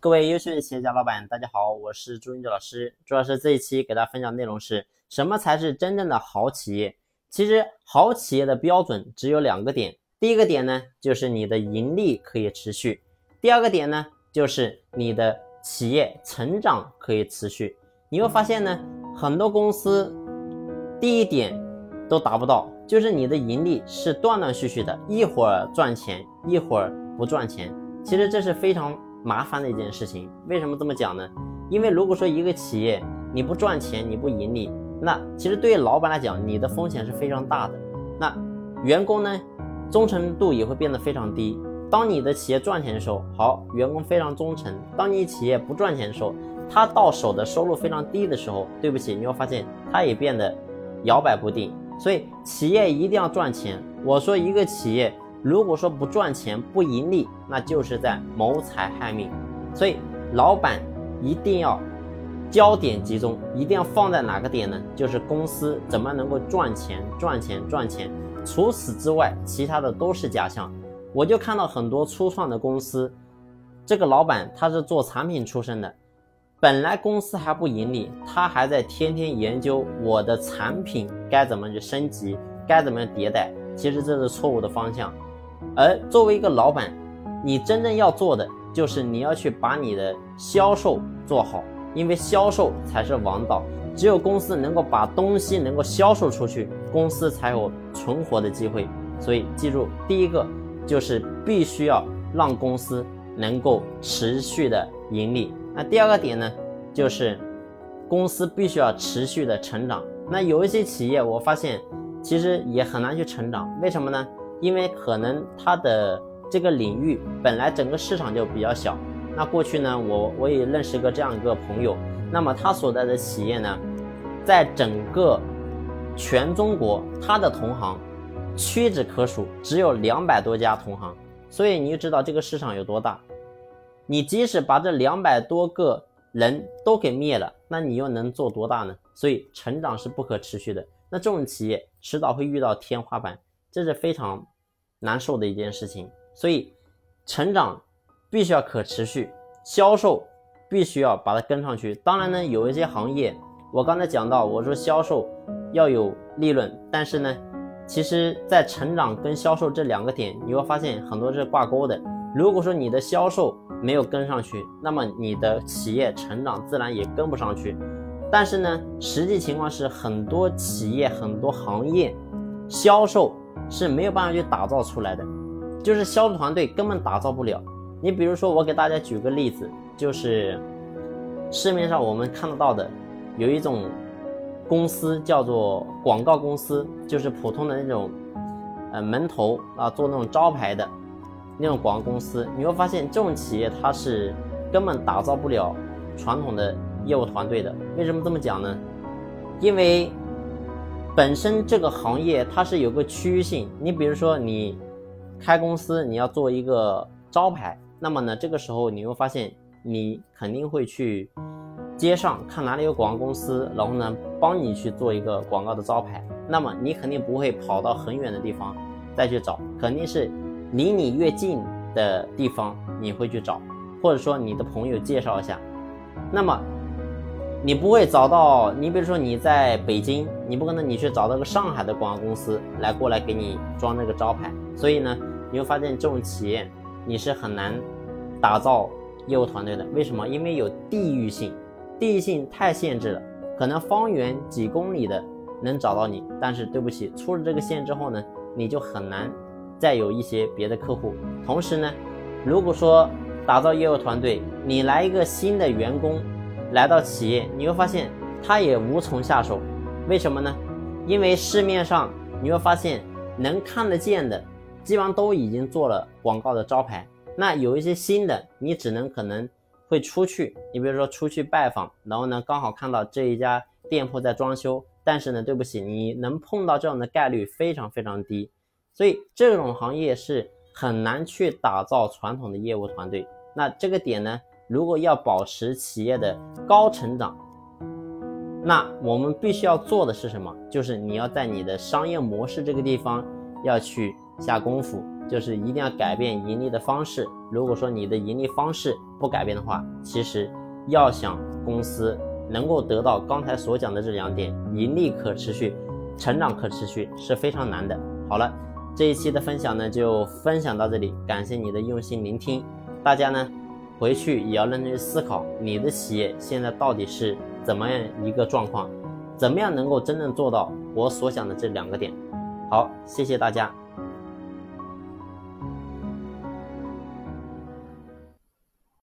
各位优秀的企业家老板，大家好，我是朱云哲老师。朱老师这一期给大家分享内容是什么才是真正的好企业？其实好企业的标准只有两个点，第一个点呢就是你的盈利可以持续，第二个点呢就是你的企业成长可以持续。你会发现呢，很多公司第一点都达不到，就是你的盈利是断断续续的，一会儿赚钱，一会儿不赚钱。其实这是非常。麻烦的一件事情，为什么这么讲呢？因为如果说一个企业你不赚钱，你不盈利，那其实对于老板来讲，你的风险是非常大的。那员工呢，忠诚度也会变得非常低。当你的企业赚钱的时候，好，员工非常忠诚；当你企业不赚钱的时候，他到手的收入非常低的时候，对不起，你会发现他也变得摇摆不定。所以企业一定要赚钱。我说一个企业。如果说不赚钱、不盈利，那就是在谋财害命。所以，老板一定要焦点集中，一定要放在哪个点呢？就是公司怎么能够赚钱、赚钱、赚钱。除此之外，其他的都是假象。我就看到很多初创的公司，这个老板他是做产品出身的，本来公司还不盈利，他还在天天研究我的产品该怎么去升级，该怎么样迭代。其实这是错误的方向。而作为一个老板，你真正要做的就是你要去把你的销售做好，因为销售才是王道。只有公司能够把东西能够销售出去，公司才有存活的机会。所以记住，第一个就是必须要让公司能够持续的盈利。那第二个点呢，就是公司必须要持续的成长。那有一些企业，我发现其实也很难去成长，为什么呢？因为可能它的这个领域本来整个市场就比较小，那过去呢，我我也认识个这样一个朋友，那么他所在的企业呢，在整个全中国，他的同行屈指可数，只有两百多家同行，所以你就知道这个市场有多大。你即使把这两百多个人都给灭了，那你又能做多大呢？所以成长是不可持续的，那这种企业迟早会遇到天花板。这是非常难受的一件事情，所以成长必须要可持续，销售必须要把它跟上去。当然呢，有一些行业，我刚才讲到，我说销售要有利润，但是呢，其实在成长跟销售这两个点，你会发现很多是挂钩的。如果说你的销售没有跟上去，那么你的企业成长自然也跟不上去。但是呢，实际情况是很多企业、很多行业销售。是没有办法去打造出来的，就是销售团队根本打造不了。你比如说，我给大家举个例子，就是市面上我们看得到的，有一种公司叫做广告公司，就是普通的那种呃门头啊做那种招牌的那种广告公司。你会发现，这种企业它是根本打造不了传统的业务团队的。为什么这么讲呢？因为。本身这个行业它是有个区域性，你比如说你开公司，你要做一个招牌，那么呢，这个时候你会发现你肯定会去街上看哪里有广告公司，然后呢帮你去做一个广告的招牌，那么你肯定不会跑到很远的地方再去找，肯定是离你越近的地方你会去找，或者说你的朋友介绍一下，那么。你不会找到，你比如说你在北京，你不可能你去找到个上海的广告公司来过来给你装那个招牌，所以呢，你会发现这种企业你是很难打造业务团队的。为什么？因为有地域性，地域性太限制了，可能方圆几公里的能找到你，但是对不起，出了这个线之后呢，你就很难再有一些别的客户。同时呢，如果说打造业务团队，你来一个新的员工。来到企业，你会发现他也无从下手，为什么呢？因为市面上你会发现能看得见的，基本上都已经做了广告的招牌。那有一些新的，你只能可能会出去，你比如说出去拜访，然后呢刚好看到这一家店铺在装修，但是呢对不起，你能碰到这样的概率非常非常低，所以这种行业是很难去打造传统的业务团队。那这个点呢？如果要保持企业的高成长，那我们必须要做的是什么？就是你要在你的商业模式这个地方要去下功夫。就是一定要改变盈利的方式。如果说你的盈利方式不改变的话，其实要想公司能够得到刚才所讲的这两点，盈利可持续、成长可持续是非常难的。好了，这一期的分享呢就分享到这里，感谢你的用心聆听。大家呢回去也要认真思考，你的企业现在到底是怎么样一个状况，怎么样能够真正做到我所想的这两个点。好，谢谢大家。